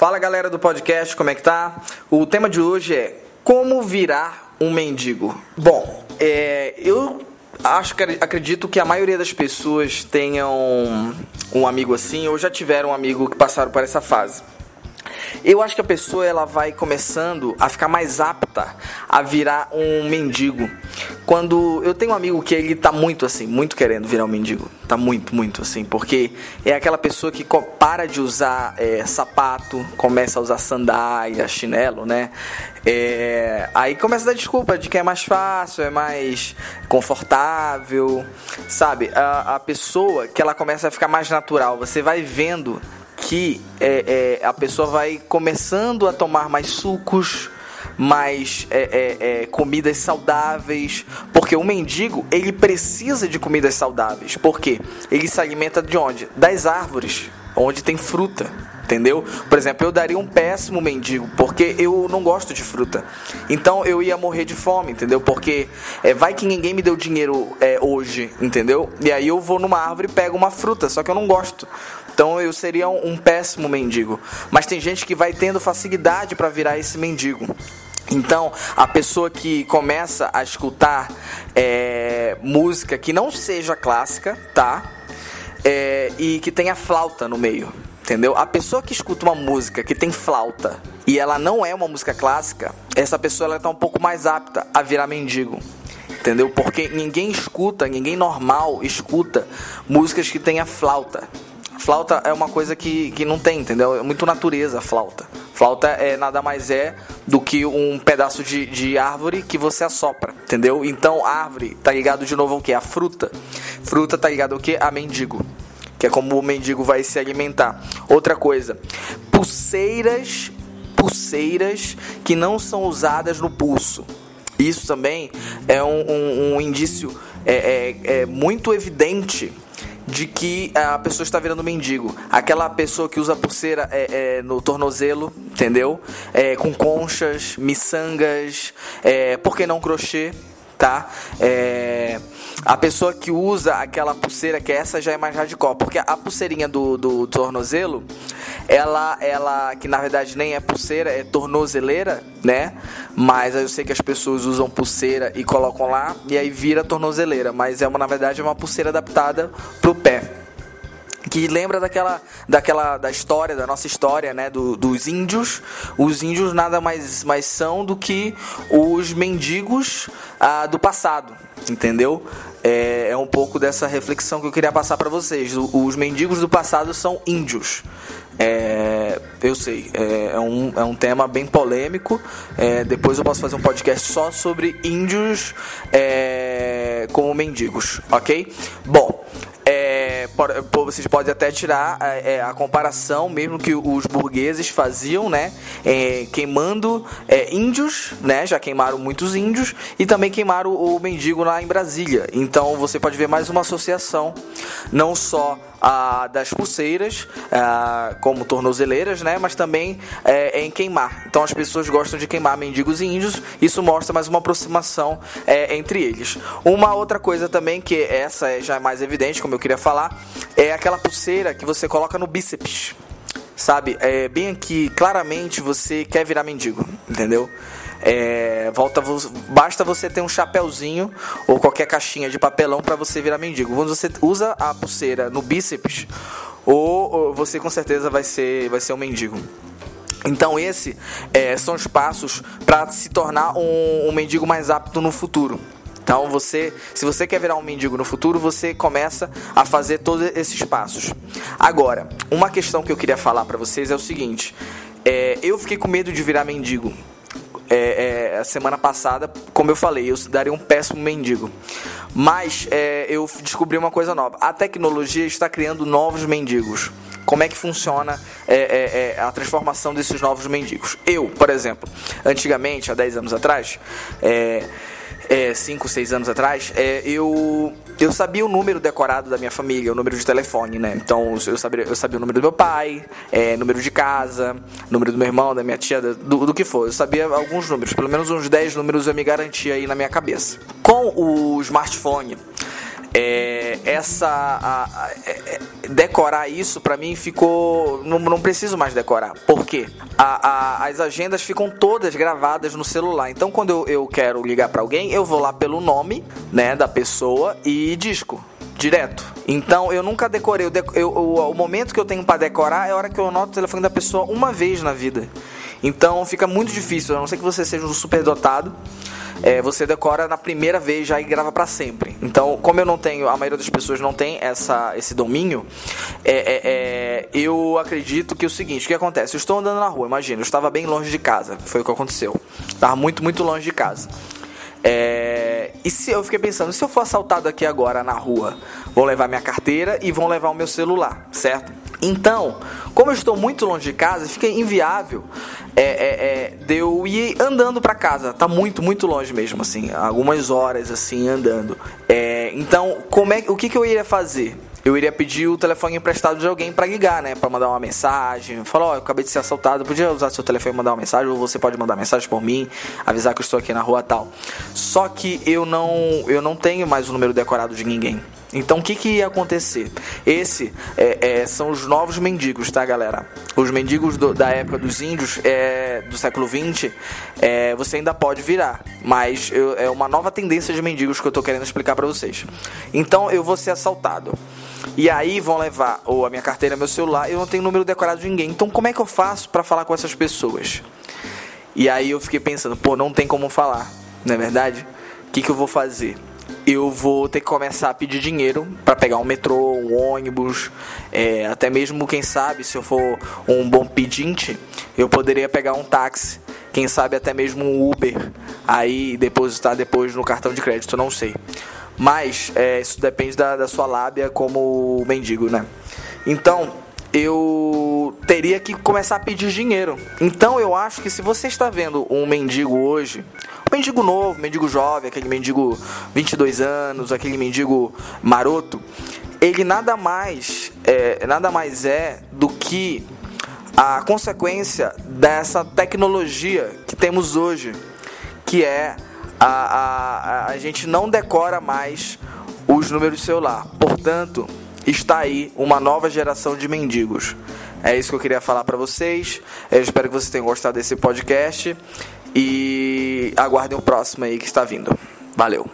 Fala galera do podcast, como é que tá? O tema de hoje é como virar um mendigo. Bom, é, eu acho que acredito que a maioria das pessoas tenham um amigo assim ou já tiveram um amigo que passaram por essa fase. Eu acho que a pessoa ela vai começando a ficar mais apta a virar um mendigo. Quando eu tenho um amigo que ele tá muito assim, muito querendo virar um mendigo, tá muito, muito assim, porque é aquela pessoa que para de usar é, sapato, começa a usar sandália, chinelo, né? É, aí começa a dar desculpa de que é mais fácil, é mais confortável, sabe? A, a pessoa que ela começa a ficar mais natural, você vai vendo que é, é, a pessoa vai começando a tomar mais sucos, mais é, é, é, comidas saudáveis, porque o mendigo ele precisa de comidas saudáveis, porque ele se alimenta de onde? Das árvores, onde tem fruta entendeu? Por exemplo, eu daria um péssimo mendigo, porque eu não gosto de fruta. Então eu ia morrer de fome, entendeu? Porque é, vai que ninguém me deu dinheiro é, hoje, entendeu? E aí eu vou numa árvore e pego uma fruta, só que eu não gosto. Então eu seria um, um péssimo mendigo. Mas tem gente que vai tendo facilidade para virar esse mendigo. Então, a pessoa que começa a escutar é, música que não seja clássica, tá? É, e que tenha flauta no meio entendeu? A pessoa que escuta uma música que tem flauta e ela não é uma música clássica, essa pessoa ela tá um pouco mais apta a virar mendigo. Entendeu? Porque ninguém escuta, ninguém normal escuta músicas que tenha flauta. Flauta é uma coisa que, que não tem, entendeu? É muito natureza a flauta. Flauta é nada mais é do que um pedaço de, de árvore que você assopra, entendeu? Então, árvore tá ligado de novo ao que? A fruta. Fruta tá ligado ao que? A mendigo que é como o mendigo vai se alimentar. Outra coisa, pulseiras, pulseiras que não são usadas no pulso. Isso também é um, um, um indício é, é, é muito evidente de que a pessoa está virando mendigo. Aquela pessoa que usa pulseira é, é, no tornozelo, entendeu? É, com conchas, miçangas, é, por que não crochê? Tá? É, a pessoa que usa aquela pulseira, que essa já é mais radical, porque a pulseirinha do, do tornozelo, ela, ela, que na verdade nem é pulseira, é tornozeleira, né? Mas eu sei que as pessoas usam pulseira e colocam lá, e aí vira tornozeleira, mas é uma, na verdade, é uma pulseira adaptada pro pé que lembra daquela, daquela da história, da nossa história, né, do, dos índios. Os índios nada mais, mais são do que os mendigos ah, do passado, entendeu? É, é um pouco dessa reflexão que eu queria passar para vocês. Os mendigos do passado são índios. É, eu sei, é, é, um, é um tema bem polêmico. É, depois eu posso fazer um podcast só sobre índios é, como mendigos, ok? Bom, é, vocês podem até tirar é, a comparação mesmo que os burgueses faziam, né? É, queimando é, índios, né? Já queimaram muitos índios e também queimaram o mendigo lá em Brasília. Então você pode ver mais uma associação, não só a, das pulseiras, a, como tornozeleiras, né? Mas também é, em queimar. Então as pessoas gostam de queimar mendigos e índios. Isso mostra mais uma aproximação é, entre eles. Uma outra coisa também que essa é já mais evidente, como eu queria falar, é aquela pulseira que você coloca no bíceps. Sabe? É bem aqui, claramente você quer virar mendigo, entendeu? É, volta, basta você ter um chapéuzinho ou qualquer caixinha de papelão para você virar mendigo. Quando você usa a pulseira no bíceps, ou, ou você com certeza vai ser, vai ser um mendigo. Então esse é, são os passos para se tornar um, um mendigo mais apto no futuro. Então você, se você quer virar um mendigo no futuro, você começa a fazer todos esses passos. Agora, uma questão que eu queria falar para vocês é o seguinte: é, eu fiquei com medo de virar mendigo. É, é, a semana passada, como eu falei, eu daria um péssimo mendigo. Mas é, eu descobri uma coisa nova: a tecnologia está criando novos mendigos. Como é que funciona é, é, é, a transformação desses novos mendigos? Eu, por exemplo, antigamente, há 10 anos atrás, é, 5, 6 anos atrás, é, eu, eu sabia o número decorado da minha família, o número de telefone, né? Então eu sabia, eu sabia o número do meu pai, é, número de casa, número do meu irmão, da minha tia, do, do que for. Eu sabia alguns números, pelo menos uns 10 números eu me garantia aí na minha cabeça. Com o smartphone, é, essa a, a, é, decorar isso para mim ficou não, não preciso mais decorar. Por quê? A, as agendas ficam todas gravadas no celular. Então quando eu, eu quero ligar para alguém, eu vou lá pelo nome, né, da pessoa e disco direto. Então eu nunca decorei. Eu, eu, o, momento que eu tenho para decorar é a hora que eu anoto o telefone da pessoa uma vez na vida. Então fica muito difícil, a não ser que você seja um super dotado. É, você decora na primeira vez já e grava para sempre. Então, como eu não tenho, a maioria das pessoas não tem essa, esse domínio, é, é, é, eu acredito que é o seguinte: o que acontece? Eu estou andando na rua, imagina, eu estava bem longe de casa, foi o que aconteceu. Estava muito, muito longe de casa. É, e se eu fiquei pensando, se eu for assaltado aqui agora na rua, vão levar minha carteira e vão levar o meu celular, certo? Então, como eu estou muito longe de casa, fica inviável é, é, é, de eu ir andando para casa. Tá muito, muito longe mesmo, assim, algumas horas assim andando. É, então, como é, o que, que eu iria fazer? eu iria pedir o telefone emprestado de alguém para ligar, né? Para mandar uma mensagem. Falar, ó, oh, eu acabei de ser assaltado, podia usar seu telefone e mandar uma mensagem, ou você pode mandar mensagem por mim, avisar que eu estou aqui na rua tal. Só que eu não, eu não tenho mais o número decorado de ninguém. Então o que, que ia acontecer? Esse é, é, são os novos mendigos, tá, galera? Os mendigos do, da época dos índios é, do século XX, é, você ainda pode virar, mas eu, é uma nova tendência de mendigos que eu tô querendo explicar para vocês. Então eu vou ser assaltado. E aí vão levar ou a minha carteira, meu celular, eu não tenho número decorado de ninguém. Então como é que eu faço para falar com essas pessoas? E aí eu fiquei pensando, pô, não tem como falar, não é verdade? O que, que eu vou fazer? Eu vou ter que começar a pedir dinheiro para pegar um metrô, um ônibus, é, até mesmo quem sabe se eu for um bom pedinte, eu poderia pegar um táxi, quem sabe até mesmo um Uber, aí depositar depois no cartão de crédito, não sei. Mas é, isso depende da, da sua lábia como mendigo, né? Então eu teria que começar a pedir dinheiro. Então eu acho que se você está vendo um mendigo hoje, um mendigo novo, mendigo jovem, aquele mendigo 22 anos, aquele mendigo maroto, ele nada mais é, nada mais é do que a consequência dessa tecnologia que temos hoje, que é a, a, a gente não decora mais os números de celular. Portanto, está aí uma nova geração de mendigos. É isso que eu queria falar para vocês. Eu espero que vocês tenham gostado desse podcast e aguardem o próximo aí que está vindo. Valeu.